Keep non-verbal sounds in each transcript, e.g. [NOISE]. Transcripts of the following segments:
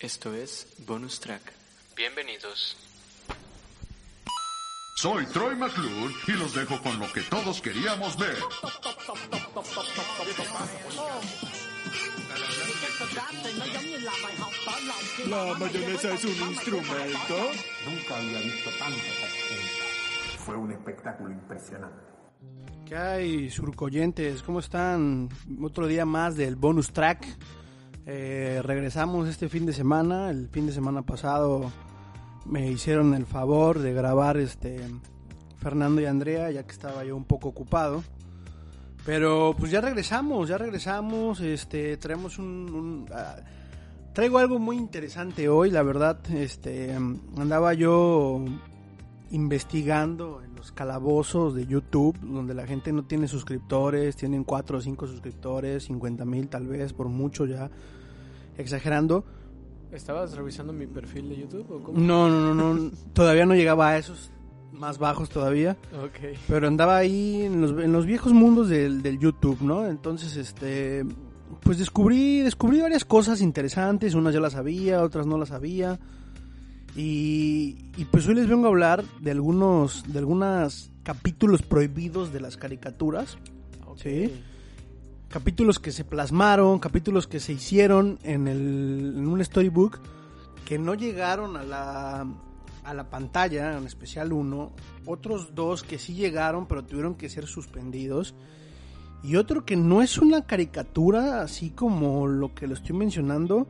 Esto es Bonus Track. Bienvenidos. Soy Troy McClure y los dejo con lo que todos queríamos ver. La mayonesa es un instrumento. Nunca había visto tanta gente. Fue un espectáculo impresionante. ¿Qué hay, surcoyentes? ¿Cómo están? Otro día más del bonus track. Eh, regresamos este fin de semana. El fin de semana pasado me hicieron el favor de grabar este Fernando y Andrea, ya que estaba yo un poco ocupado. Pero pues ya regresamos, ya regresamos. Este, traemos un, ah, traigo algo muy interesante hoy, la verdad. Este, andaba yo investigando en los calabozos de YouTube, donde la gente no tiene suscriptores, tienen 4 o 5 suscriptores, 50 mil tal vez, por mucho ya, exagerando. ¿Estabas revisando mi perfil de YouTube o cómo? No, no, no, no, todavía no llegaba a esos más bajos todavía, Ok. pero andaba ahí en los, en los viejos mundos del, del YouTube, ¿no? Entonces, este, pues descubrí, descubrí varias cosas interesantes, unas ya las sabía, otras no las sabía. Y, y pues hoy les vengo a hablar de algunos, de algunos capítulos prohibidos de las caricaturas. Sí. Capítulos que se plasmaron, capítulos que se hicieron en, el, en un storybook que no llegaron a la, a la pantalla, en especial uno. Otros dos que sí llegaron, pero tuvieron que ser suspendidos. Y otro que no es una caricatura, así como lo que lo estoy mencionando,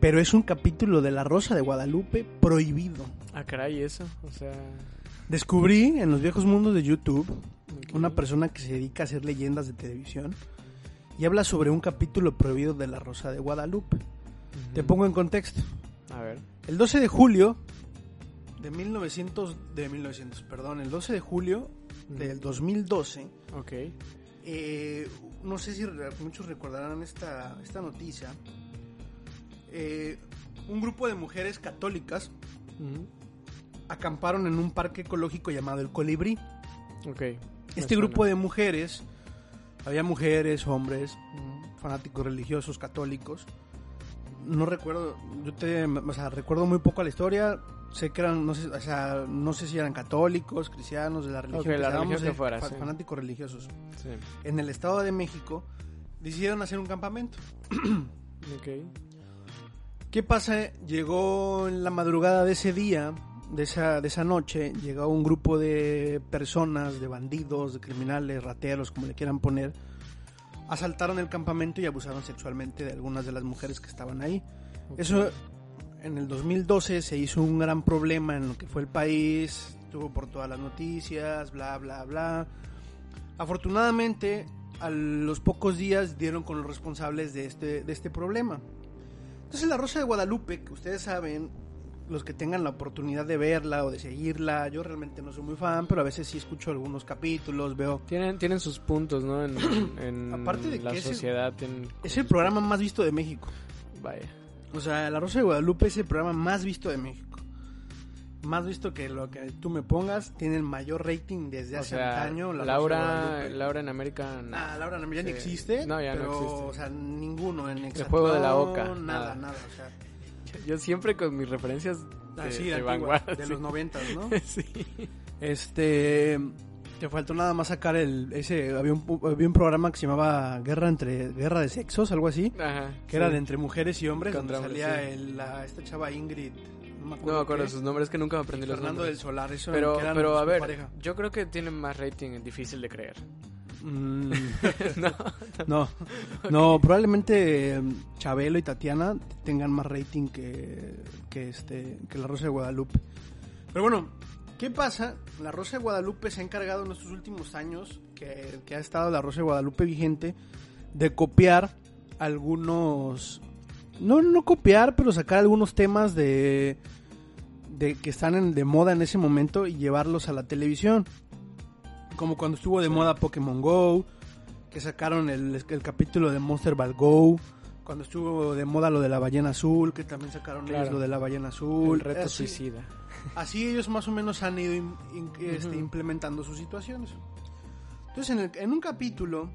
pero es un capítulo de La Rosa de Guadalupe prohibido. Ah, caray, eso. O sea. Descubrí en los viejos mundos de YouTube una persona que se dedica a hacer leyendas de televisión y habla sobre un capítulo prohibido de La Rosa de Guadalupe. Te pongo en contexto. A ver. El 12 de julio de 1900 de 1900, perdón, el 12 de julio del 2012 Ok. eh, no sé si muchos recordarán esta, esta noticia. Eh, un grupo de mujeres católicas acamparon en un parque ecológico llamado El Colibrí. Ok. me Este suena. grupo de mujeres, había mujeres, hombres, fanáticos religiosos, católicos. No recuerdo, yo te, o sea, recuerdo muy poco la historia. Sé que eran, no sé, o sea, no sé si eran católicos, cristianos, de la religión. Ok, que la religión que fuera, sí. Fanáticos religiosos. Sí. En el Estado de México decidieron hacer un campamento. Ok. ¿Qué pasa? Llegó en la madrugada de ese día, de esa, de esa noche, llegó un grupo de personas, de bandidos, de criminales, rateros, como le quieran poner, asaltaron el campamento y abusaron sexualmente de algunas de las mujeres que estaban ahí. ok. Eso en el 2012 se hizo un gran problema en lo que fue el país, estuvo por todas las noticias, bla, bla, bla. Afortunadamente, a los pocos días dieron con los responsables de este, de este problema. Entonces la Rosa de Guadalupe, que ustedes saben, los que tengan la oportunidad de verla o de seguirla, yo realmente no soy muy fan, pero a veces sí escucho algunos capítulos, veo... Tienen, tienen sus puntos, ¿no? En, [CLEARS THROAT] en Aparte de la que es el- sociedad. Es el programa más visto de México. Vaya. O sea, La Rosa de Guadalupe es el programa más visto de México. Más visto que lo que tú me pongas, tiene el mayor rating desde O hace sea, antaño. La Laura. Laura en América. no. Ah, Laura no, ya ni Sí. existe. No, ya no existe. O sea, ninguno en Exatlón, juego de la Oca, Nada, nada. nada. o sea, Yo siempre con mis referencias de, así, de de, antigua, vanguardia. de sí. los noventas, ¿no? [LAUGHS] sí. Este. Te faltó nada más sacar el. ese Había un, había un programa que se llamaba Guerra entre Guerra de Sexos, algo así. Ajá. Que era sí. de entre mujeres y hombres, Contra donde hombres, salía sí. el- la, esta chava Ingrid. No me No acuerdo, qué, sus nombres, que nunca me aprendí los Fernando del nombres. Solar, eso Pero, pero a ver, pareja. yo creo que tiene más rating, difícil de creer. Mm, [LAUGHS] no, no, no, probablemente eh, Chabelo y Tatiana tengan más rating que, que, este, que La Rosa de Guadalupe. Pero bueno, ¿qué pasa? La Rosa de Guadalupe se ha encargado en estos últimos años, que, que ha estado La Rosa de Guadalupe vigente, de copiar algunos... No, no copiar, pero sacar algunos temas de, de que están en- de moda en ese momento y llevarlos a la televisión. Como cuando estuvo de moda Pokémon Go, que sacaron el, el capítulo de Monster Ball Go. Cuando estuvo de moda lo de la ballena azul, que también sacaron ellos lo de la ballena azul. el reto así, suicida. así ellos más o menos han ido in- este, implementando sus situaciones. Entonces, en, el- en un capítulo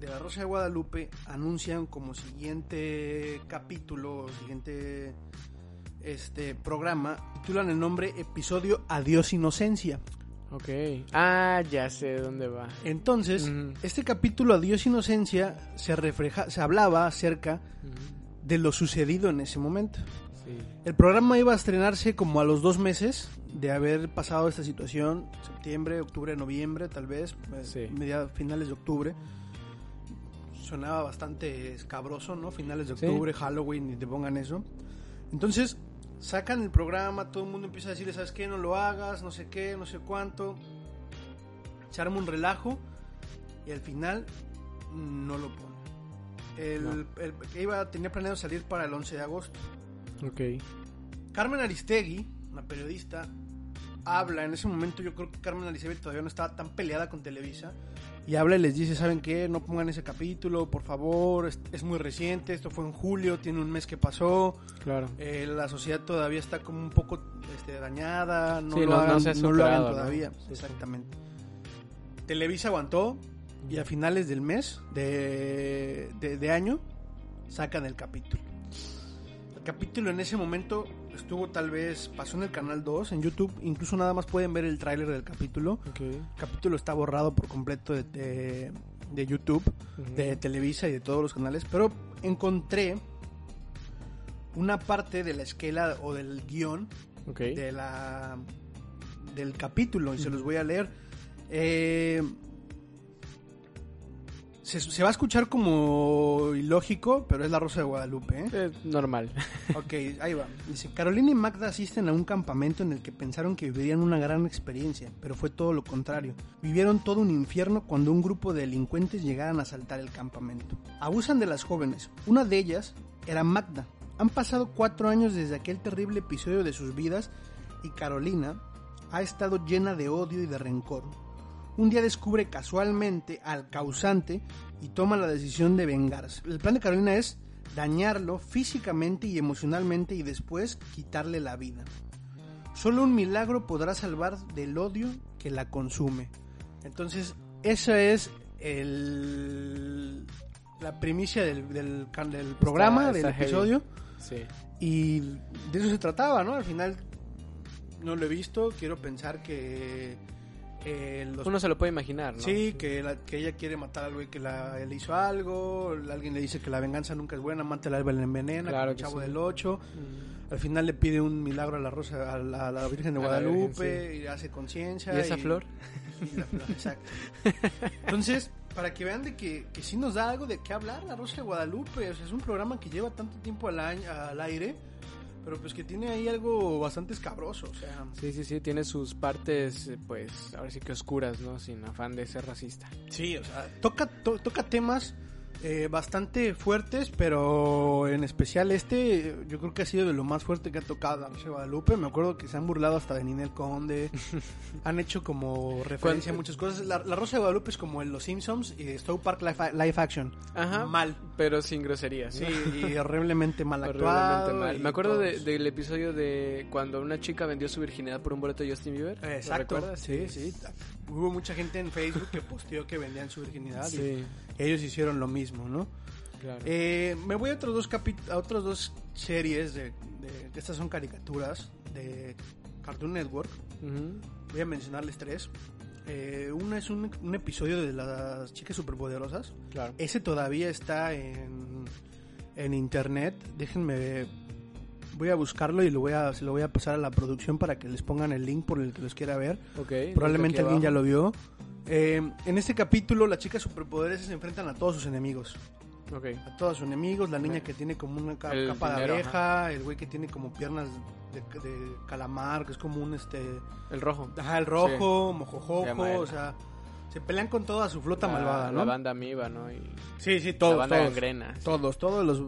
de La Rosa de Guadalupe anuncian como siguiente capítulo, siguiente este programa, titulan el nombre Episodio Adiós Inocencia. Ok. Ah, ya sé dónde va. Entonces, este capítulo Adiós Inocencia se refleja, se hablaba acerca de lo sucedido en ese momento. Sí. El programa iba a estrenarse como a los dos meses de haber pasado esta situación, septiembre, octubre, noviembre, tal vez, eh, Sí. media- finales de octubre. Sonaba bastante escabroso, ¿no? Finales de Sí. octubre, Halloween, y te pongan eso. Entonces, sacan el programa, todo el mundo empieza a decirle, ¿sabes qué? No lo hagas, no sé qué, no sé cuánto. Se arma un relajo y al final no lo pone. El, el que iba, tenía planeado salir para el 11 de agosto. Ok. Carmen Aristegui, una periodista, habla en ese momento. Yo creo que Carmen Aristegui todavía no estaba tan peleada con Televisa. Y habla y les dice: ¿Saben qué? No pongan ese capítulo, por favor. Es, es muy reciente. Esto fue en julio, tiene un mes que pasó. Claro. eh, la sociedad todavía está como un poco este, dañada. No, Sí, lo, no- no hagan, se ha no lo hagan todavía. Sí, sí. Exactamente. Televisa aguantó. Y a finales del mes de, de, de año sacan el capítulo. El capítulo en ese momento estuvo tal vez, pasó en el canal 2 en YouTube, incluso nada más pueden ver el tráiler del capítulo. El capítulo está borrado por completo de, de- de YouTube, de Televisa y de todos los canales, pero encontré una parte de la esquela o del guion de la del capítulo y se los voy a leer. Eh, se, se va a escuchar como ilógico, pero es la Rosa de Guadalupe. ¿eh? Eh, normal. Ok, ahí va. Dice, Carolina y Magda asisten a un campamento en el que pensaron que vivirían una gran experiencia, pero fue todo lo contrario. Vivieron todo un infierno cuando un grupo de delincuentes llegaron a asaltar el campamento. Abusan de las jóvenes. Una de ellas era Magda. Han pasado cuatro años desde aquel terrible episodio de sus vidas y Carolina ha estado llena de odio y de rencor. Un día descubre casualmente al causante y toma la decisión de vengarse. El plan de Carolina es dañarlo físicamente y emocionalmente y después quitarle la vida. Solo un milagro podrá salvar del odio que la consume. Entonces, esa es el, la primicia del, del, del programa, está del episodio. Sí. Y de eso se trataba, ¿no? Al final no lo he visto, quiero pensar que eh, los Uno se lo puede imaginar, ¿no? Sí, que, la- que ella quiere matar al güey que la, le hizo algo, alguien le dice que la venganza nunca es buena, mata la envenena, Claro el chavo sí. del 8. Mm. Al final le pide un milagro a la Rosa, a la, a la Virgen de Guadalupe, Virgen, y hace conciencia. ¿Y esa flor? [LAUGHS] y la flor, exacto. Entonces, para que vean de que, que sí nos da algo de qué hablar la Rosa de Guadalupe, o sea, es un programa que lleva tanto tiempo al, año, al aire, pero pues que tiene ahí algo bastante escabroso, o sea... Sí, sí, sí, tiene sus partes, eh, pues, ahora sí que oscuras, ¿no? Sin afán de ser racista. Sí, o sea, toca, to- toca temas eh, bastante fuertes, pero en especial este, yo creo que ha sido de lo más fuerte que ha tocado la Rosa de Guadalupe. Me acuerdo que se han burlado hasta de Ninel Conde, [LAUGHS] han hecho como referencia a muchas cosas. La, la Rosa de Guadalupe es como en Los Simpsons y Stowe Park Live, Live Action. Ajá. Mal. Pero sin groserías. Sí, y horriblemente mal Horriblemente actuado. mal. y Me acuerdo de- del episodio de cuando una chica vendió su virginidad por un boleto de Justin Bieber. ¿Lo Exacto, sí, sí. Hubo mucha gente en Facebook que posteó que vendían su virginidad Sí, y ellos hicieron lo mismo, ¿no? claro. Eh, me voy a otros dos capi- a otras dos series de, de- que estas son caricaturas de Cartoon Network. Voy a mencionarles tres. Eh, una es un, un episodio de las chicas superpoderosas. Claro. Ese todavía está en, en internet. Déjenme voy a buscarlo y lo voy a se lo voy a pasar a la producción para que les pongan el link por el que los quiera ver. Ok. Probablemente alguien ya lo vio. Eh, en este capítulo las chicas superpoderes se enfrentan a todos sus enemigos Ok. a todos sus enemigos, la niña que tiene como una capa de abeja, el güey que tiene como piernas de, de calamar, que es como un este, El rojo. ajá, el rojo, él. o sea, se pelean con toda su flota La- malvada, ¿no? La banda amiba, ¿no? Y sí, sí, la todos, banda todos, gangrena. sí. todos, todos los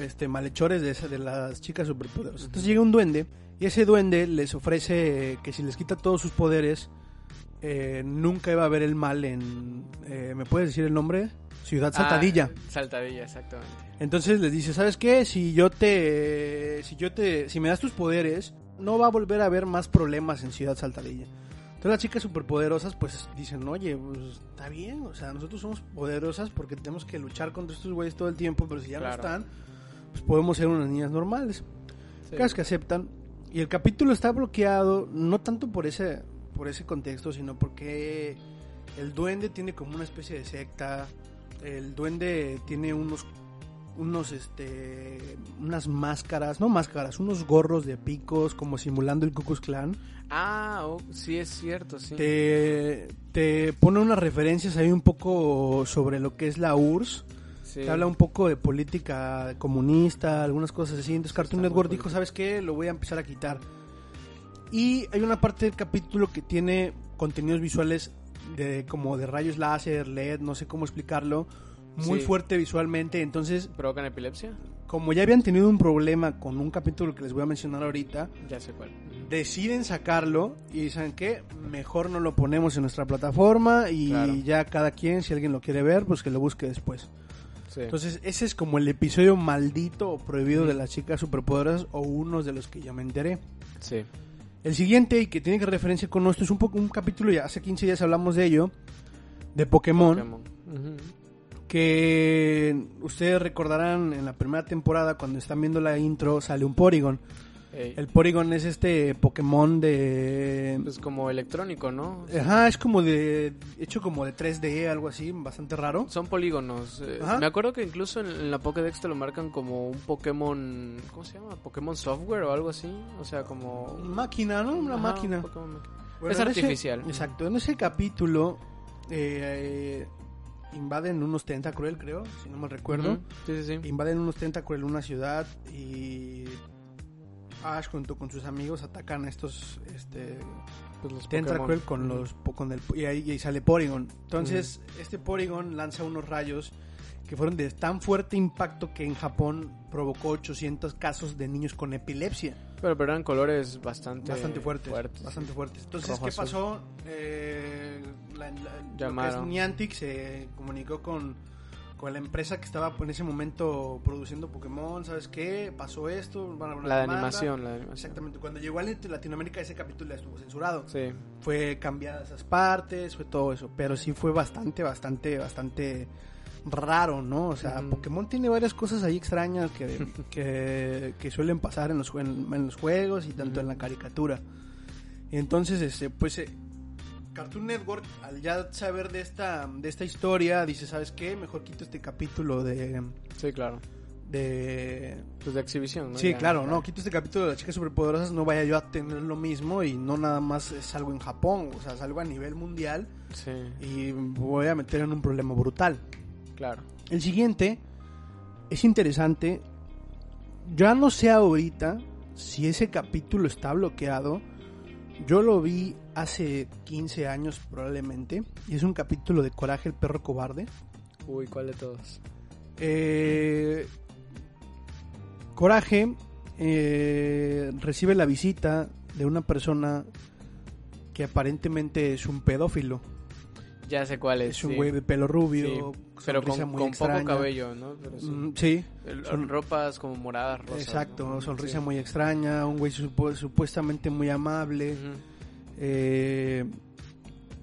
este, malhechores de, esa- de las chicas superpoderosas. Entonces llega un duende y ese duende les ofrece que si les quita todos sus poderes, eh, nunca iba a haber el mal en, eh, ¿me puedes decir el nombre? Ciudad Saltadilla. Ah, Saltadilla, exactamente. Entonces les dice, ¿sabes qué? Si yo te si yo te si me das tus poderes, no va a volver a haber más problemas en Ciudad Saltadilla. Entonces las chicas superpoderosas pues dicen, oye, pues está bien, o sea, nosotros somos poderosas porque tenemos que luchar contra estos güeyes todo el tiempo, pero si ya Claro. no están, pues podemos ser unas niñas normales. Sí. Casos que aceptan. Y el capítulo está bloqueado, no tanto por ese, por ese contexto, sino porque el duende tiene como una especie de secta. El duende tiene unos unos este unas máscaras, no máscaras, unos gorros de picos como simulando el Ku Klux Klan. Ah, oh, sí es cierto, sí. Te, te pone unas referencias ahí un poco sobre lo que es la URSS. Sí. Te habla un poco de política comunista, algunas cosas así. Entonces Cartoon Está Network dijo, ¿sabes qué? Lo voy a empezar a quitar. Y hay una parte del capítulo que tiene contenidos visuales de como de rayos láser, LED, no sé cómo explicarlo. Muy Sí. fuerte visualmente. Entonces, ¿Provocan epilepsia? como ya habían tenido un problema con un capítulo que les voy a mencionar ahorita, Ya sé cuál. deciden sacarlo y dicen que mejor no lo ponemos en nuestra plataforma y Claro. ya cada quien, si alguien lo quiere ver, pues que lo busque después. Sí. Entonces, ese es como el episodio maldito o prohibido de las chicas superpoderosas o uno de los que ya me enteré. sí. El siguiente, y que tiene que referencia con esto, es un, poco, un capítulo, ya hace 15 días hablamos de ello, de Pokémon, Pokémon. Que ustedes recordarán en la primera temporada, cuando están viendo la intro, sale un Porygon. Ey, El Porygon es este Pokémon de... Pues como electrónico, ¿no? Ajá, es como de... hecho como de 3D, algo así, bastante raro. Son polígonos. eh, Ajá. me acuerdo que incluso en, la Pokédex te lo marcan como un Pokémon. ¿Cómo se llama? Pokémon Software o algo así. O sea, como. Máquina, ¿no? Una Ajá, máquina. un. Bueno, es en ese- artificial. exacto, en ese capítulo eh, invaden unos Tentacruel, creo, si no mal recuerdo. Ujú, Sí, sí, sí. Invade unos Tentacruel una ciudad y Ash junto con sus amigos atacan a estos este, Pues los Tentacruel con los po- con el y ahí, y sale Porygon. Entonces, este Porygon lanza unos rayos que fueron de tan fuerte impacto que en Japón provocó 800 casos de niños con epilepsia. Pero, pero eran colores bastante, bastante fuertes, fuertes, bastante fuertes. Entonces, Rojo, ¿qué azul. pasó? Eh, la, la- lo que es Llamaron. Niantic se comunicó con, con la empresa que estaba en ese momento produciendo Pokémon, ¿sabes qué? Pasó esto, van a La de animación, la de animación. Exactamente, cuando llegó a Lat- Latinoamérica ese capítulo ya estuvo censurado. Sí. Fue cambiadas esas partes, fue todo eso, pero sí fue bastante, bastante, bastante raro, ¿no? O sea. Pokémon tiene varias cosas ahí extrañas que, [LAUGHS] que, que suelen pasar en los, en, en los juegos y tanto en la caricatura. Entonces, este, pues, eh, Cartoon Network, al ya saber de esta, de esta historia, dice, ¿sabes qué? Mejor quito este capítulo de... Sí, claro. de Pues de exhibición, ¿no? Sí, Ya. claro, no, quito este capítulo de las chicas superpoderosas, no vaya yo a tener lo mismo y no nada más es algo en Japón, o sea, es algo a nivel mundial Sí, y voy a meter en un problema brutal. claro. El siguiente es interesante, ya no sé ahorita si ese capítulo está bloqueado, yo lo vi hace 15 años probablemente, y es un capítulo de Coraje el perro cobarde. Uy, ¿cuál de todos? Eh, Coraje eh, recibe la visita de una persona que aparentemente es un pedófilo. Ya sé cuál es. Es un sí. güey de pelo rubio, Sí, pero con, muy poco cabello, ¿no? Pero sí. Mm, sí, El- son- ropas como moradas, rosas. exacto, ¿no? sonrisa muy extraña, un güey supuestamente muy amable. Eh,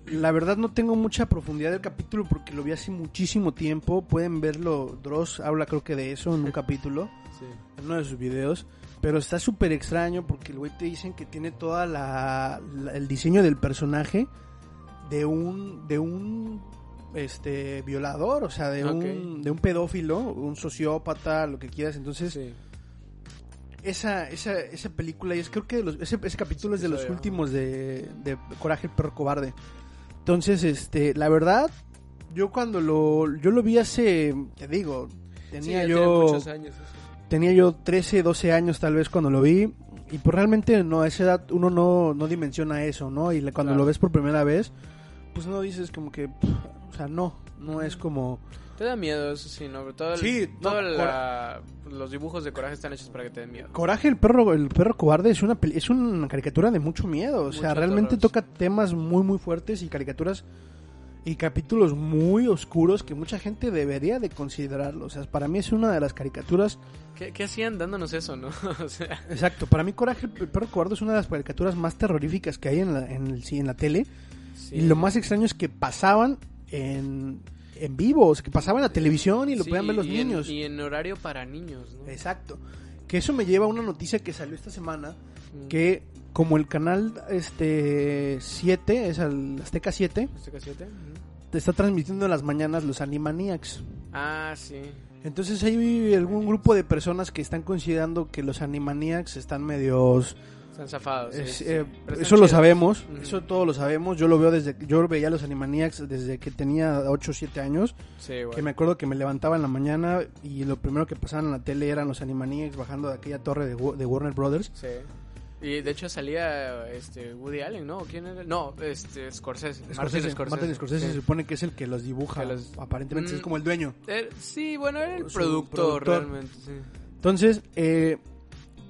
la verdad no tengo mucha profundidad del capítulo porque lo vi hace muchísimo tiempo. Pueden verlo, Dross habla creo que de eso en un [LAUGHS] capítulo. Sí. en uno de sus videos. Pero está súper extraño porque el güey te dicen que tiene toda la, la- el diseño del personaje de un de un este violador, o sea, de un de un pedófilo, un sociópata, lo que quieras. Entonces, Sí. esa esa esa película y es creo que los- ese, ese capítulo es de los últimos de, de Coraje el perro cobarde. Entonces, este, la verdad yo cuando lo yo lo vi hace, te digo, tenía Sí, yo muchos años tenía yo 13, 12 años tal vez cuando lo vi. Y pues realmente no, a esa edad uno no, no dimensiona eso, ¿no? Y cuando Claro. lo ves por primera vez, pues no dices como que, pff, o sea, no, no es como... Te da miedo, eso sí, ¿no? Pero todo el- Sí, no, todo la- los dibujos de coraje están hechos para que te den miedo. Coraje, el perro, el perro cobarde es una, es una caricatura de mucho miedo, o sea, realmente terror, toca temas muy, muy fuertes y caricaturas y capítulos muy oscuros que mucha gente debería de considerarlo. O sea, para mí es una de las caricaturas... ¿Qué, qué hacían dándonos eso, no? [LAUGHS] o sea, Exacto, para mí Coraje el perro cobarde es una de las caricaturas más terroríficas que hay en la, en el, sí, en la tele. Sí. Y lo más extraño es que pasaban en, en vivo, o sea, que pasaban en la televisión y lo Sí, podían ver los y en- niños. y en horario para niños, ¿no? Exacto. Que eso me lleva a una noticia que salió esta semana, Mm. que como el canal este 7, es el Azteca 7, ¿Este casete? Ujú. te está transmitiendo en las mañanas los Animaniacs. Ah, sí. Entonces hay algún grupo de personas que están considerando que los Animaniacs están medios... Están zafados. sí, es- sí. eh, están eso lo sabemos, Ujú. eso todos lo sabemos. Yo lo veo desde... Yo veía los Animaniacs desde que tenía 8 o 7 años. Sí, güey. Que me acuerdo que me levantaba en la mañana y lo primero que pasaban en la tele eran los Animaniacs bajando de aquella torre de, de Warner Brothers. Sí. Y de hecho salía este Woody Allen, ¿no? ¿Quién era? No, este Scorsese. Martin Scorsese, Scorsese. Martin Scorsese se Sí. supone que es el que los dibuja. Que los- Aparentemente Mm. es como el dueño. Eh, sí, bueno, era el productor, productor. realmente, sí. Entonces, eh,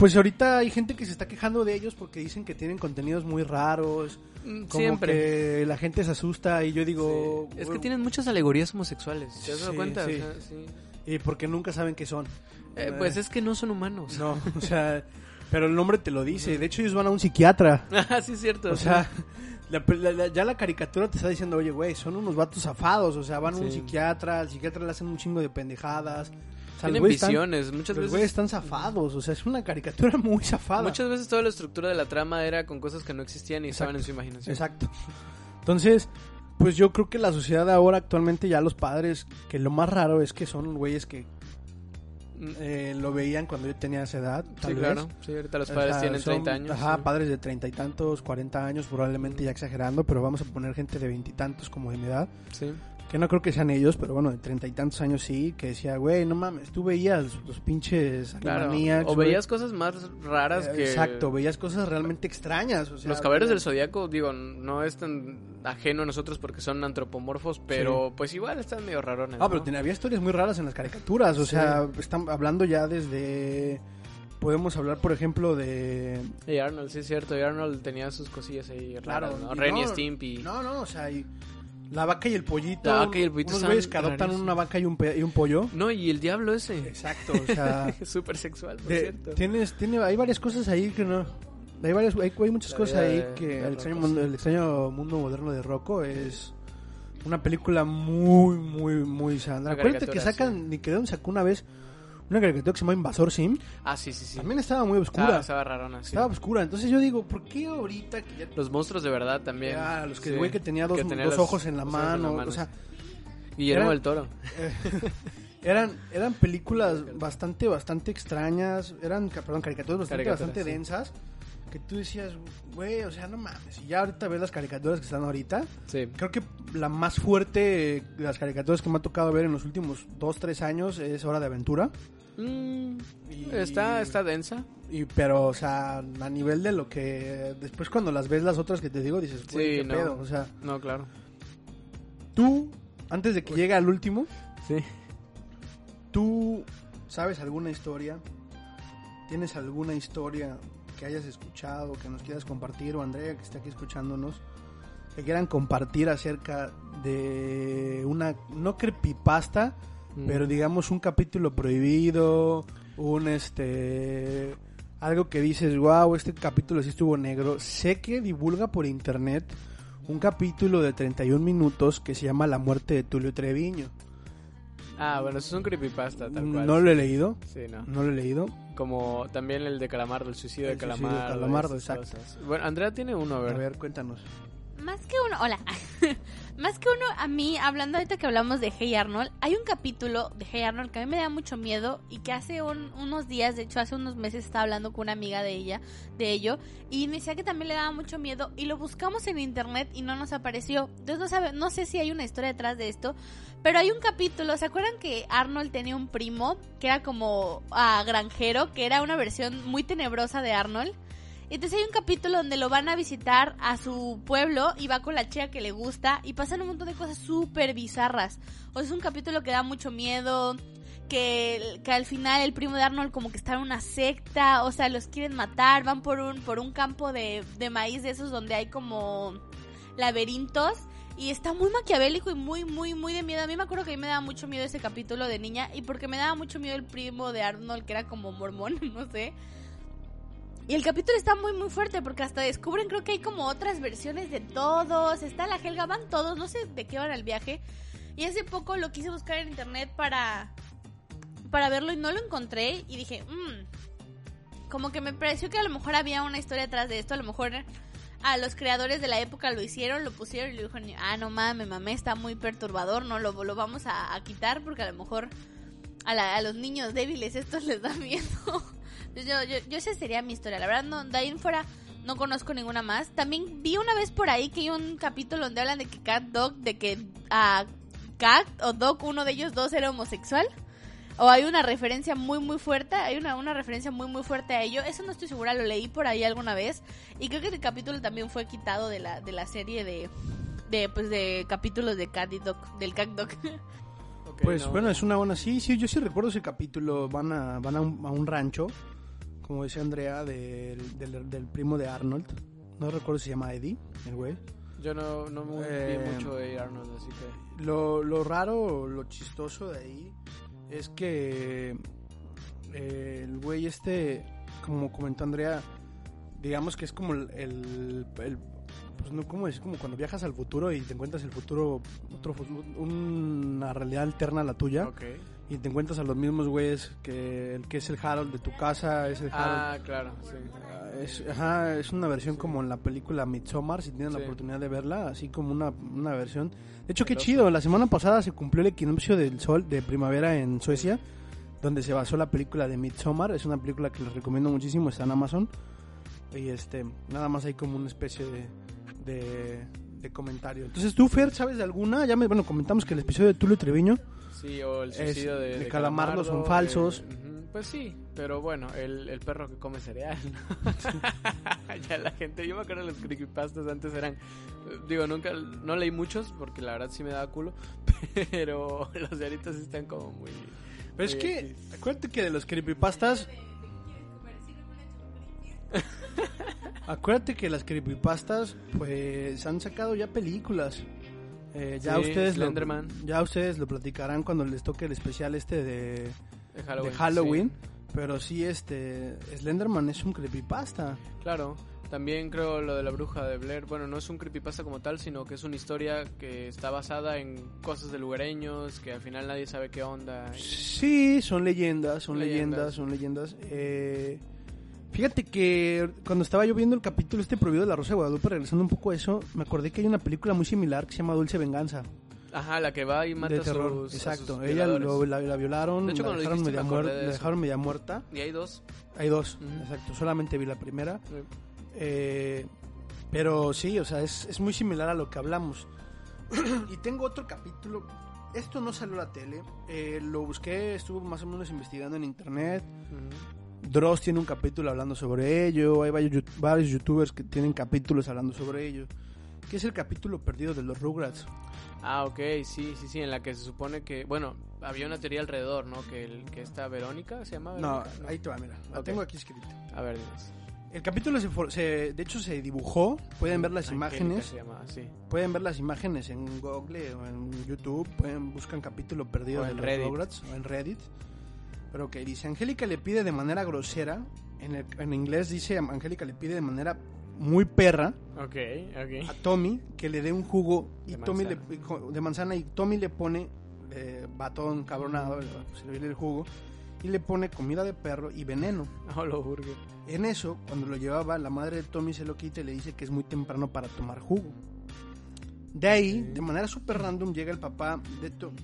pues ahorita hay gente que se está quejando de ellos porque dicen que tienen contenidos muy raros. Mm, Como Siempre. que la gente se asusta y yo digo... Sí. Es que "Bueno, tienen muchas alegorías homosexuales. ¿Te has dado Sí, cuenta? sí. O sea, sí. Y porque nunca saben qué son. Eh, pues es que no son humanos. No, o sea... [LAUGHS] Pero el nombre te lo dice. De hecho, ellos van a un psiquiatra. Ah, sí, es cierto. O sea, la- la- la- ya la caricatura te está diciendo, oye, güey, son unos vatos zafados. O sea, van a un psiquiatra, al psiquiatra le hacen un chingo de pendejadas. Sea, tienen güeyes están- visiones. muchas Los veces. güeyes están zafados. O sea, es una caricatura [LAUGHS] muy zafada. Muchas veces toda la estructura de la trama era con cosas que no existían y estaban Exacto. en su imaginación. Exacto. Entonces, pues yo creo que la sociedad ahora, actualmente, ya los padres, que lo más raro es que son güeyes que eh, lo veían cuando yo tenía esa edad. Tal Sí, vez. claro. Sí, ahorita los O padres sea, tienen son- 30 años. Ajá, sí. padres de treinta y tantos, cuarenta años, probablemente ya exagerando, pero vamos a poner gente de veintitantos como de mi edad. Sí. Que no creo que sean ellos, pero bueno, de treinta y tantos años sí, que decía, güey, no mames, tú veías los pinches Claro. O güey". veías cosas más raras Eh, que. Exacto, veías cosas realmente extrañas. o sea, Los caballeros del zodiaco, digo, no es tan ajeno a nosotros porque son antropomorfos, pero pues igual están medio rarones. Ah, pero ¿no? tenía- había historias muy raras en las caricaturas. O Sí. sea, están hablando ya desde. Podemos hablar, por ejemplo, de. Y Arnold, sí es cierto, y Arnold tenía sus cosillas ahí raras, ¿no? y Ren y no, Stimpy. No, no, o sea, y la vaca y el pollito. La vaca y el pollito Unos güeyes que adoptan una vaca y un, y un pollo. No, y el diablo ese. Exacto, o sea. [LAUGHS] Súper sexual, por de- cierto. tienes, tiene, hay varias cosas ahí que no. Hay, varias, hay, hay muchas La cosas ahí de- que de el, extraño Rocco, mundo, sí. el extraño mundo moderno de Rocco es una película muy, muy, muy sana. Una Acuérdate que sacan, Nickelodeon sacó una vez una caricatura que se llama Invasor Sim. Ah, sí, sí, sí. También estaba muy oscura. Estaba, estaba rarona, sí. Estaba oscura. Entonces yo digo, ¿por qué ahorita que ya... Los monstruos de verdad también. Ya, los que Sí. el güey que tenía dos, Que tenía dos los ojos en la ojos en la mano, mano, o sea, Guillermo Era- del Toro. [LAUGHS] eran eran películas bastante bastante extrañas, eran perdón, caricaturas bastante Caricaturas, bastante sí. densas que tú decías, güey, o sea, no mames, y ya ahorita ves las caricaturas que están ahorita, Sí. creo que la más fuerte de las caricaturas que me ha tocado ver en los últimos dos, tres años es Hora de Aventura. Mm, Y- está, está densa. Y, pero, o sea, a nivel de lo que después cuando las ves las otras que te digo, dices, güey, Sí, qué no. pedo, o sea, No, claro. tú, antes de que llegue al último, Sí. ¿Tú sabes alguna historia? ¿Tienes alguna historia que hayas escuchado, que nos quieras compartir? O Andrea, que está aquí escuchándonos, que quieran compartir acerca de una, no creepypasta, Mm. pero digamos un capítulo prohibido, un este... Algo que dices, wow, este capítulo sí estuvo negro. Sé que divulga por internet un capítulo de 31 minutos que se llama La muerte de Tulio Treviño. Ah, bueno, eso es un creepypasta, tal cual. No lo he leído, Sí, no. no lo he leído. Como también el de Calamardo, el suicidio El de suicidio de Calamardo. Calamardo, exacto. cosas. Bueno, Andrea tiene uno, a A ver. ver, cuéntanos. Más que uno, hola. [LAUGHS] Más que uno, a mí, hablando ahorita que hablamos de Hey Arnold, hay un capítulo de Hey Arnold que a mí me da mucho miedo y que hace un- unos días, de hecho hace unos meses estaba hablando con una amiga de ella, de ello, y me decía que también le daba mucho miedo y lo buscamos en internet y no nos apareció. Entonces no, sabe, no sé si hay una historia detrás de esto, pero hay un capítulo, ¿se acuerdan que Arnold tenía un primo que era como ah, granjero, que era una versión muy tenebrosa de Arnold? Entonces hay un capítulo donde lo van a visitar a su pueblo y va con la chica que le gusta y pasan un montón de cosas súper bizarras. O sea, es un capítulo que da mucho miedo, que, que al final el primo de Arnold como que está en una secta, o sea, los quieren matar, van por un, por un campo de, de maíz de esos donde hay como laberintos. Y está muy maquiavélico y muy, muy, muy de miedo. A mí me acuerdo que a mí me daba mucho miedo ese capítulo de niña. Y porque me daba mucho miedo el primo de Arnold, que era como mormón, [LAUGHS] no sé. Y el capítulo está muy, muy fuerte porque hasta descubren, creo que hay como otras versiones de todos. Está la Helga, van todos, no sé de qué van al viaje. Y hace poco lo quise buscar en internet para, para verlo y no lo encontré. Y dije, mmm, como que me pareció que a lo mejor había una historia atrás de esto. A lo mejor a los creadores de la época lo hicieron, lo pusieron y le dijeron, ah, no mames, mamé, está muy perturbador, no lo, lo vamos a, quitar porque a lo mejor a, a los niños débiles esto les da miedo. [LAUGHS] yo, yo, yo esa sería mi historia. La verdad, no, de ahí en fuera no conozco ninguna más. También vi una vez por ahí que hay un capítulo donde hablan de que Cat Dog, de que a Cat o Dog, uno de ellos dos era homosexual. O hay una referencia muy muy fuerte, hay una, una referencia muy muy fuerte a ello. Eso no estoy segura, lo leí por ahí alguna vez. Y creo que el capítulo también fue quitado de la, de la serie de, de, pues, de capítulos de Cat y Dog, del Cat Dog. [LAUGHS] Ok, Pues no. bueno, es una buena. Sí, sí, yo sí recuerdo ese capítulo. Van a, van a, un, a un rancho, como decía Andrea, del, del, del primo de Arnold. No recuerdo si se llama Eddie, el güey. Yo no, no me Eh, vi mucho de Arnold, así que... Lo, lo raro, lo chistoso de ahí es que eh, el güey este, como comentó Andrea, digamos que es como el... el- el- pues no, ¿cómo es? Como cuando viajas al futuro y te encuentras el futuro, otro, una realidad alterna a la tuya. Ok. Y te encuentras a los mismos güeyes que el que es el Harold de tu casa, es el Harold. Ah, claro, sí. Es, ajá, es una versión como en la película Midsommar, si tienen la oportunidad de verla, así como una, una versión. De hecho, qué chido, la semana pasada se cumplió el equinoccio del sol de primavera en Suecia, donde se basó la película de Midsommar. Es una película que les recomiendo muchísimo, está en Amazon. Y este, nada más hay como una especie de, de, de comentario. Entonces, tú, Fer, ¿sabes de alguna? Ya me, bueno, comentamos que el episodio de Tulio Treviño Sí, o el Es- suicidio de, de Calamardo son eh, falsos. ujú, pues sí, pero bueno, el, el perro que come cereal. ¿no? [LAUGHS] ya la gente, yo me acuerdo de los creepypastas antes eran, eh, digo, nunca, no leí muchos porque la verdad sí me daba culo, [LAUGHS] pero los de ahorita sí están como muy... Pero es que, acuérdate que de los creepypastas. [LAUGHS] acuérdate que las creepypastas, pues han sacado ya películas. Eh, ya Sí, ustedes lo, Slenderman. ya ustedes lo platicarán cuando les toque el especial este de, de Halloween. de Halloween. sí. Pero sí, este Slenderman es un creepypasta. Claro, también creo lo de la bruja de Blair. Bueno, no es un creepypasta como tal, sino que es una historia que está basada en cosas de lugareños, que al final nadie sabe qué onda. Sí, son leyendas, son leyendas, Leyendas. son leyendas. Eh, fíjate que cuando estaba yo viendo el capítulo este prohibido de la Rosa de Guadalupe, regresando un poco a eso, me acordé que hay una película muy similar que se llama Dulce Venganza. Ajá, la que va y mata de a terror. a Exacto. sus Ella lo- la, la violaron, De hecho, la, dejaron dijiste, media de la dejaron muerta. Y hay dos. Hay dos, exacto. Solamente vi la primera. Eh, Eh, pero sí, o sea, es, es muy similar a lo que hablamos. [CLEARS THROAT] y tengo otro capítulo. Esto no salió a la tele. eh, lo busqué, estuve más o menos investigando en internet. ujú. Dross tiene un capítulo hablando sobre ello. Hay varios, youtubers que tienen capítulos hablando sobre ello. Que es el capítulo perdido de los Rugrats. Ah, ok, sí, sí, sí, en la que se supone que, bueno, había una teoría alrededor, ¿no? Que, el, que esta Verónica se llama. No, ahí te va, mira. La tengo aquí escrita. A ver. El capítulo se, de hecho se dibujó. Pueden ver las Angélica imágenes. se llama, sí. Pueden ver las imágenes en Google o en YouTube. Pueden buscan capítulo perdido O de en los Reddit. Rugrats o en Reddit. Pero que dice Angélica le pide de manera grosera. En, el- en inglés dice Angélica le pide de manera muy perra Ok, a ok. Tommy que le dé un jugo y De Tommy le, manzana. de manzana y Tommy le pone eh, batón cabronado, se le viene el jugo y le pone comida de perro y veneno. [LAUGHS] Oh, lo burger. En eso, cuando lo llevaba, la madre de Tommy se lo quita y le dice que es muy temprano para tomar jugo. De ahí, de manera súper random, llega el papá de Tommy.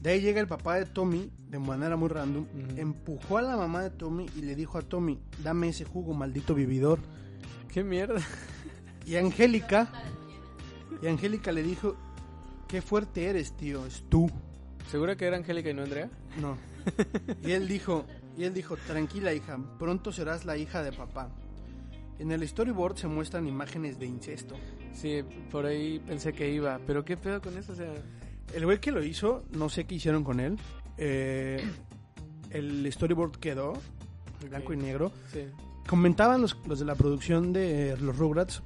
De ahí llega el papá de Tommy, de manera muy random, empujó a la mamá de Tommy y le dijo a Tommy, dame ese jugo, maldito vividor. ¿Qué mierda? Y Angélica, y Angélica le dijo, qué fuerte eres, tío, es tú. ¿Segura que era Angélica y no Andrea? No. Y él dijo, y él dijo, tranquila hija, pronto serás la hija de papá. En el storyboard se muestran imágenes de incesto. Sí, por ahí pensé que iba. Pero ¿qué pedo con eso? O sea, El güey que lo hizo, no sé qué hicieron con él. Eh, el storyboard quedó, blanco y negro. sí. Comentaban los, los de la producción de Los Rugrats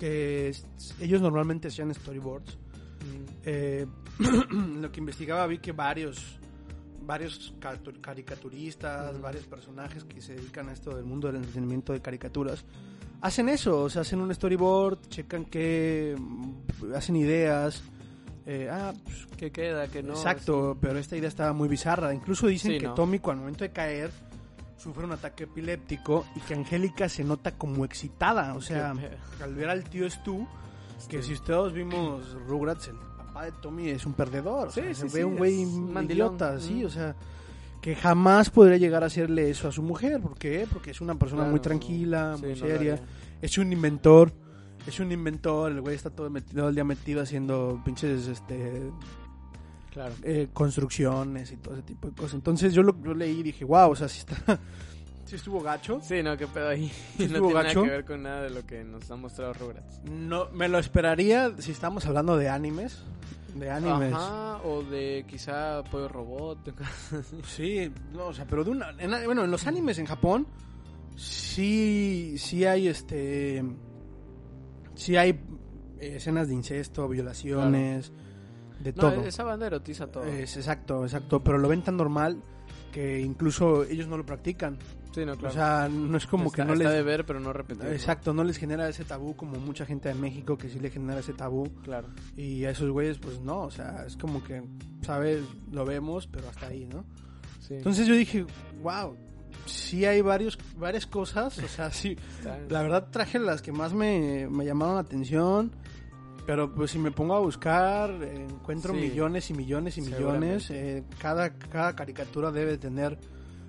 que ellos normalmente hacían storyboards. Mm. Eh, [CLEARS THROAT] lo que investigaba vi que varios varios catu- caricaturistas, varios personajes que se dedican a esto del mundo del entretenimiento de caricaturas hacen eso, o sea, hacen un storyboard, checan que mm, hacen ideas. Eh, ah, pues, ¿Qué queda? que no? exacto, pero esta idea estaba muy bizarra. Incluso dicen Sí, que ¿no? Tommy, al momento de caer, sufre un ataque epiléptico y que Angélica se nota como excitada. O sea, al ver al tío Stu, que si ustedes vimos Rugrats, el papá de Tommy es un perdedor. o Sí, sea, se ve un güey idiota, sí, Mm. o sea, que jamás podría llegar a hacerle eso a su mujer. ¿Por qué? Porque es una persona Claro, muy tranquila, sí, muy no seria. es un inventor. Es un inventor, el güey está todo, metido, todo el día metido haciendo pinches este, Claro. eh, construcciones y todo ese tipo de cosas. Entonces yo lo yo leí y dije, wow, o sea, sí está, [LAUGHS] sí estuvo gacho. Sí, no, qué pedo ahí. [LAUGHS] Sí, no tiene gacho. nada que ver con nada de lo que nos ha mostrado Rugrats. No, me lo esperaría si estamos hablando de animes. De animes. Ajá, o de quizá Pollo Robot. [LAUGHS] Sí, no, o sea, pero de una, en- bueno, en los animes en Japón sí, sí hay este, sí hay eh, escenas de incesto, violaciones, de no, todo. esa banda erotiza todo. Es exacto, exacto, pero lo ven tan normal que incluso ellos no lo practican. sí, no, claro. O sea, no es como está, que no está les de ver, pero no repetir. Exacto, no les genera ese tabú como mucha gente de México que sí le genera ese tabú. Claro. Y a esos güeyes, pues no, o sea, es como que, ¿sabes? Lo vemos, pero hasta ahí, ¿no? Sí. Entonces yo dije, wow, sí hay varios, varias cosas, o sea, sí, [LAUGHS] la verdad traje las que más me, me llamaron la atención, pero pues si me pongo a buscar, eh, encuentro Sí. millones y millones y millones, eh, cada, cada caricatura debe tener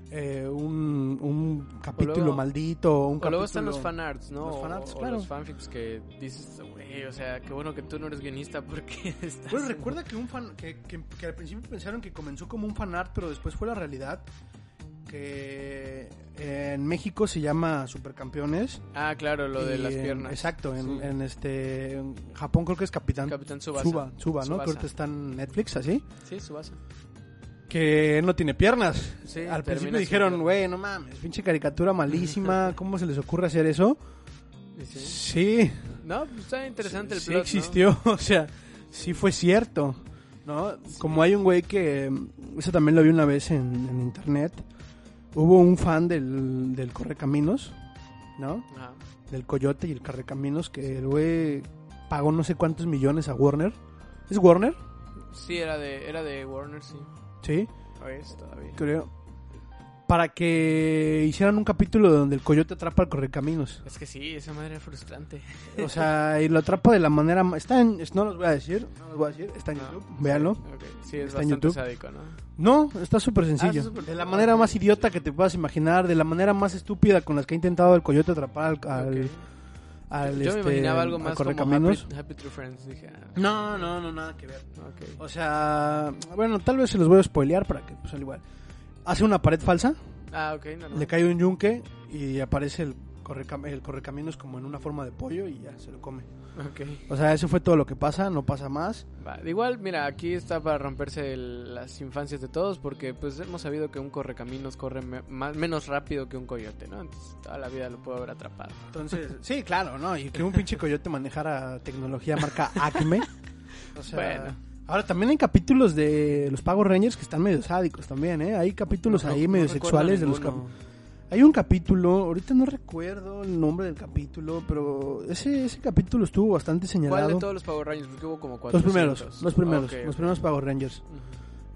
eh, un, un capítulo luego- maldito, un O luego están capítulo- los fanarts, ¿no? Los O- fanarts, o, claro. los fanfics que dices, güey, o sea, qué bueno que tú no eres guionista porque [LAUGHS] estás... Bueno, recuerda que, un fan, que, que, que al principio pensaron que comenzó como un fanart, pero después fue la realidad que en México se llama Supercampeones. Ah, claro, lo de y las en- piernas. exacto, en, Sí. en este en Japón creo que es Capitán, Capitán Tsubasa. Suba, Suba, ¿no? Tsubasa. Que ahorita está en Netflix, así. Sí, Subasa. Que él no tiene piernas. Sí, Al principio dijeron, güey, no mames, pinche caricatura malísima, [LAUGHS] ¿cómo se les ocurre hacer eso? Sí. Sí, No, pues está interesante el sí plot, ¿no? existió, [LAUGHS] o sea, sí fue cierto, ¿no? Como hay un güey que, eso también lo vi una vez en, en internet, hubo un fan del, del Correcaminos, ¿no? Ajá. Del Coyote y el Correcaminos, que el güey pagó no sé cuántos millones a Warner. ¿Es Warner? Sí, era de, era de Warner, sí. Sí, todavía. creo. Para que hicieran un capítulo donde el Coyote atrapa al Correcaminos. Es que sí, esa madre era frustrante. O sea, y lo atrapa de la manera... ma- Está en... No los voy a decir, no los voy a decir, está en Ah, YouTube, véanlo. ok. Sí, es Está en YouTube. sádico, ¿no? No, está súper sencillo. Ah, súper- de la manera más idiota que te puedas imaginar, de la manera más estúpida con las que ha intentado el coyote atrapar al, al, Ok. al, Yo me este, imaginaba algo al más como. Happy, Happy True Friends. Dije, ah, No, no, no, nada que ver. ok. O sea, bueno, tal vez se los voy a spoilear para que pues al igual. Hace una pared falsa, Ah, ok, no, no. le cae un yunque y aparece el, correcam el correcaminos como en una forma de pollo y ya se lo come. Ok. O sea, eso fue todo lo que pasa, no pasa más. Igual, mira, aquí está para romperse el- las infancias de todos porque pues hemos sabido que un correcaminos corre me- más, menos rápido que un coyote, ¿no? Entonces toda la vida lo puedo haber atrapado. Entonces, sí, claro, ¿no? Y que un pinche coyote manejara tecnología marca Acme. [LAUGHS] O sea, Bueno. Ahora también hay capítulos de los Pagos Rangers que están medio sádicos también, ¿eh? Hay capítulos No, ahí no medio sexuales de los Hay un capítulo, ahorita no recuerdo el nombre del capítulo, pero ese, ese capítulo estuvo bastante ¿Cuál señalado. de todos los Power Rangers? Porque hubo como cuatro. Los primeros, los primeros, los primeros Power Rangers.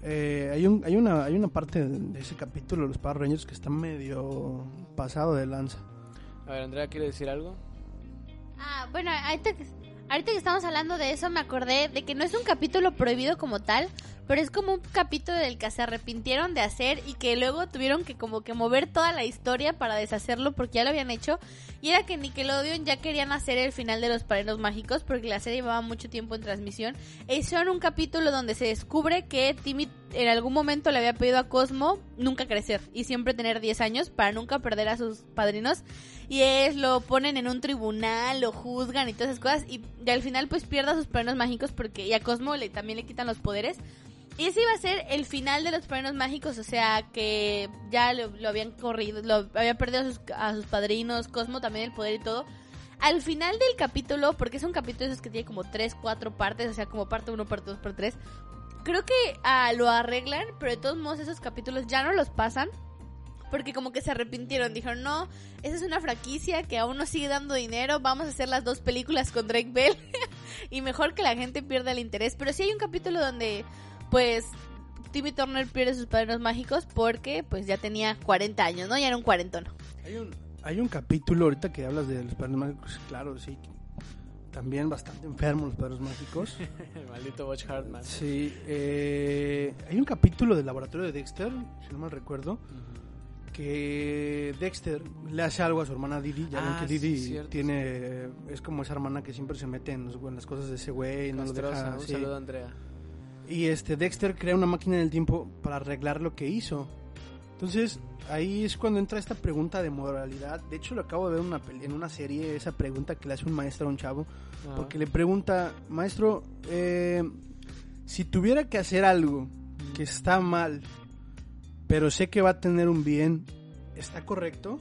Eh, hay, un, hay, una, hay una parte de, de ese capítulo de los Power Rangers que está medio pasado de lanza. A ver, Andrea, ¿quiere decir algo? Ah, bueno, ahorita que, ahorita que estamos hablando de eso me acordé de que no es un capítulo prohibido como tal, pero es como un capítulo del que se arrepintieron de hacer y que luego tuvieron que como que mover toda la historia para deshacerlo porque ya lo habían hecho. Y era que Nickelodeon ya querían hacer el final de los Padrinos Mágicos porque la serie llevaba mucho tiempo en transmisión. E hicieron un capítulo donde se descubre que Timmy en algún momento le había pedido a Cosmo nunca crecer y siempre tener 10 años para nunca perder a sus padrinos. Y es, lo ponen en un tribunal, lo juzgan y todas esas cosas. Y, y al final pues pierde a sus padrinos mágicos porque y a Cosmo le, también le quitan los poderes. Y ese iba a ser el final de los padrinos mágicos, o sea que ya lo, lo habían corrido, lo había perdido a sus, a sus padrinos, Cosmo también el poder y todo. al final del capítulo, porque es un capítulo de esos que tiene como tres, cuatro partes, o sea, como parte uno, parte dos, parte tres, creo que ah, lo arreglan, pero de todos modos esos capítulos ya no los pasan. Porque como que se arrepintieron, dijeron, no, esa es una franquicia que aún nos sigue dando dinero, vamos a hacer las dos películas con Drake Bell [LAUGHS] y mejor que la gente pierda el interés. Pero sí hay un capítulo donde, pues, Timmy Turner pierde sus padrinos mágicos porque, pues, ya tenía 40 años, ¿no? Ya era un cuarentón. Hay un, hay un capítulo ahorita que hablas de los padres mágicos, claro, sí. También bastante enfermo los padres mágicos. [LAUGHS] Maldito Watch Hartman. Sí, eh, hay un capítulo del laboratorio de Dexter, si no mal recuerdo, que Dexter le hace algo a su hermana Didi. Ya ven Ah, que sí, Didi cierto, tiene, es como esa hermana que siempre se mete en, los- en las cosas de ese güey, no lo Castrosa, deja. Un sí. saludo, Andrea. Y este Dexter crea una máquina del tiempo para arreglar lo que hizo. Entonces, ahí es cuando entra esta pregunta de moralidad. De hecho, lo acabo de ver en una, en una serie, esa pregunta que le hace un maestro a un chavo. Porque le pregunta, maestro, eh, si tuviera que hacer algo que está mal, pero sé que va a tener un bien, ¿está correcto?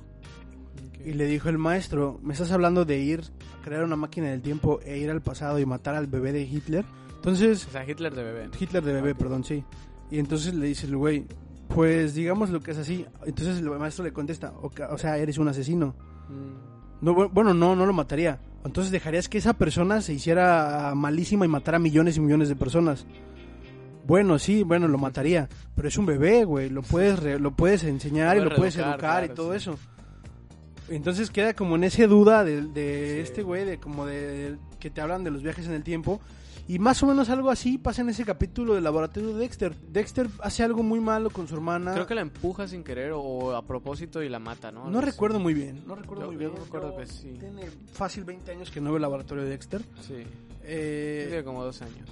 Y le dijo el maestro, ¿me estás hablando de ir a crear una máquina del tiempo e ir al pasado y matar al bebé de Hitler? Entonces, O sea, Hitler de bebé. ¿no? Hitler de bebé, perdón, sí. Y entonces le dice el güey, pues digamos lo que es así. Entonces el maestro le contesta, o, sea, eres un asesino. Mm. No, bu- bueno, no, no lo mataría. Entonces dejarías que esa persona se hiciera malísima y matara a millones y millones de personas. Bueno, sí, bueno, lo mataría. Pero es un bebé, güey. Lo puedes, re- lo puedes enseñar y lo puedes educar y todo sí. eso. Entonces queda como en ese duda de, de Sí. este güey, de como de que te hablan de los viajes en el tiempo. Y más o menos algo así pasa en ese capítulo del laboratorio de Dexter. Dexter hace algo muy malo con su hermana. Creo que la empuja sin querer o a propósito y la mata, ¿no? No recuerdo muy bien, no recuerdo muy bien. recuerdo que sí. Tiene fácil 20 años que no veo el laboratorio de Dexter. Sí. Eh, Tiene como dos años.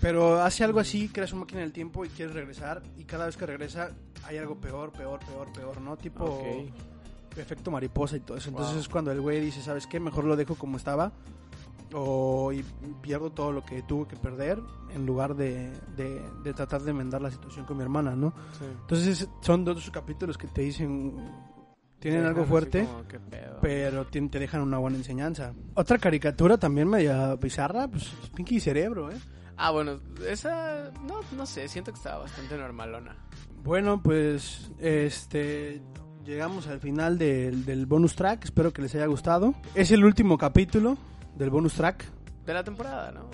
pero hace algo así, crea su máquina del tiempo y quiere regresar. Y cada vez que regresa hay algo peor, peor, peor, peor, ¿no? Tipo efecto mariposa y todo eso. Entonces Wow. es cuando el güey dice, ¿sabes qué? Mejor lo dejo como estaba. O y pierdo todo lo que tuve que perder en lugar de, de, de tratar de enmendar la situación con mi hermana, ¿no? Sí. Entonces son dos capítulos que te dicen, tienen Sí, algo fuerte. como, pero tien- te dejan una buena enseñanza. Otra caricatura también media bizarra, pues Pinky y Cerebro, ¿eh? Ah, bueno, esa. No, no sé, siento que estaba bastante normalona. Bueno, pues este llegamos al final del, del bonus track, espero que les haya gustado. Es el último capítulo del bonus track. De la temporada, ¿no?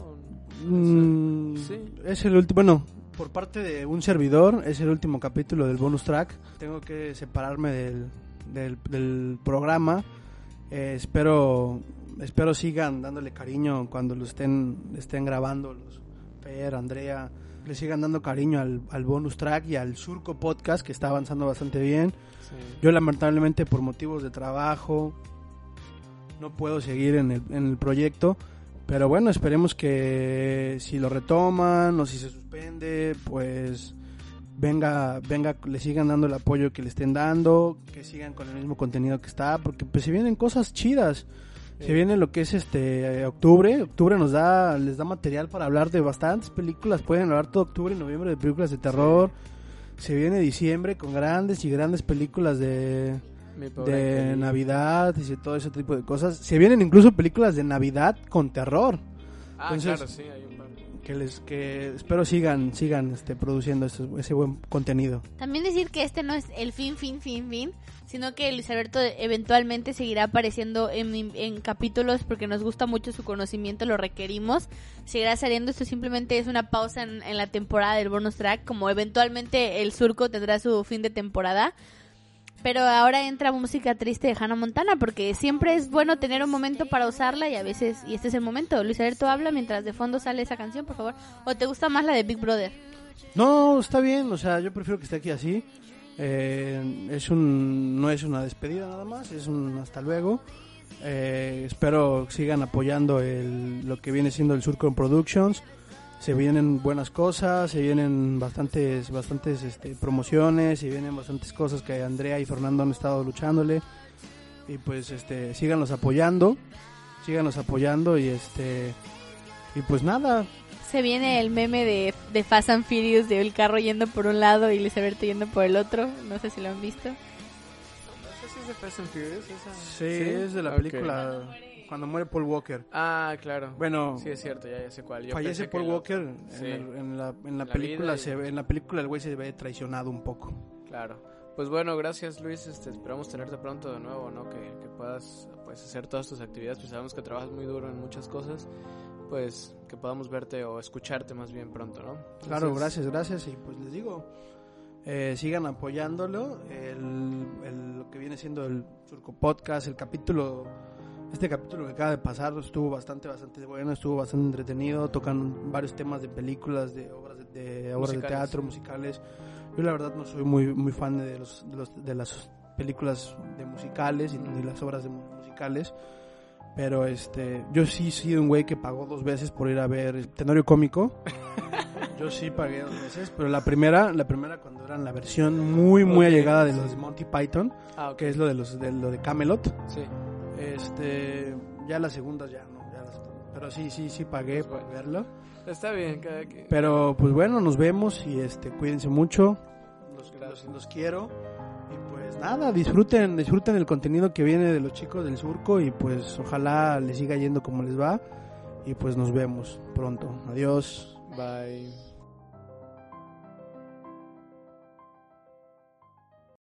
Mm, Sí. Es el último, bueno, por parte de un servidor, es el último capítulo del bonus track. Tengo que separarme del, del, del programa. Eh, espero espero sigan dándole cariño cuando lo estén estén grabando los Per, Andrea, le sigan dando cariño al, al bonus track y al Surco podcast que está avanzando bastante bien. Sí. Yo lamentablemente por motivos de trabajo no puedo seguir en el, en el proyecto, pero bueno, esperemos que si lo retoman o si se suspende, pues venga, venga, le sigan dando el apoyo que le estén dando, que sigan con el mismo contenido que está, porque pues se vienen cosas chidas. Se viene lo que es este octubre, octubre nos da les da material para hablar de bastantes películas, pueden hablar todo octubre y noviembre de películas de terror. Se viene diciembre con grandes y grandes películas de de. Navidad y de todo ese tipo de cosas. Se vienen incluso películas de Navidad con terror, Ah, Entonces- claro, sí, hay un par. que les que espero sigan sigan este produciendo ese, ese buen contenido. También decir que este no es el fin, fin, fin, fin, sino que Luis Alberto eventualmente seguirá apareciendo en, en capítulos porque nos gusta mucho su conocimiento, lo requerimos. Seguirá saliendo, esto simplemente es una pausa en, en la temporada del bonus track, como eventualmente el surco tendrá su fin de temporada. Pero ahora entra música triste de Hannah Montana porque siempre es bueno tener un momento para usarla y a veces, y este es el momento. Luis Alberto habla mientras de fondo sale esa canción, por favor. ¿O te gusta más la de Big Brother? No, está bien, o sea, yo prefiero que esté aquí así. Eh, es un no es una despedida nada más, es un hasta luego. Eh, espero sigan apoyando el, lo que viene siendo el Surcon Productions. Se vienen buenas cosas, se vienen bastantes bastantes este, promociones, se vienen bastantes cosas que Andrea y Fernando han estado luchándole. Y pues este síganos apoyando, síganos apoyando y este y pues nada, Se viene el meme de, de Fast and Furious de el carro yendo por un lado y Luis Alberto yendo por el otro. No sé si lo han visto. No sé si es de Fast and Furious esa. Sí, es de la película cuando muere Paul Walker. Ah, claro. Bueno, Sí, es cierto, ya, ya sé cuál. Yo fallece Paul Walker en, Sí. el- en la, en la La película. y- Se ve, en la película el güey se ve traicionado un poco. Claro. Pues bueno, gracias Luis. Este, esperamos tenerte pronto de nuevo, ¿no? Que, que puedas pues, hacer todas tus actividades. Pues sabemos que trabajas muy duro en muchas cosas. Pues que podamos verte o escucharte más bien pronto, ¿no? Claro, gracias, gracias. Y pues les digo, eh, sigan apoyándolo. El, el- lo que viene siendo el Surco Podcast, el capítulo, este capítulo que acaba de pasar estuvo bastante, bastante bueno, estuvo bastante entretenido. Tocan varios temas de películas, de obras de, de obras de teatro, musicales. Yo la verdad no soy muy, muy fan de, los, de, los- de las películas de musicales y ni las obras de mu- musicales. Pero este, yo sí he sido un güey que pagó dos veces por ir a ver Tenorio Cómico. [LAUGHS] Yo sí pagué dos veces, pero la primera, la primera cuando eran la versión muy muy Ok. allegada de los de Monty Python, Ah, ok. que es lo de los de lo de Camelot. Sí. Este, ya las segundas ya no, ya las- pero sí sí sí pagué Pues por verlo. Está bien, cada. Pero pues bueno, nos vemos y este cuídense mucho. Los, los, los quiero. Y pues nada, disfruten, disfruten el contenido que viene de los chicos del surco y pues ojalá les siga yendo como les va. Y pues nos vemos pronto. Adiós. Bye.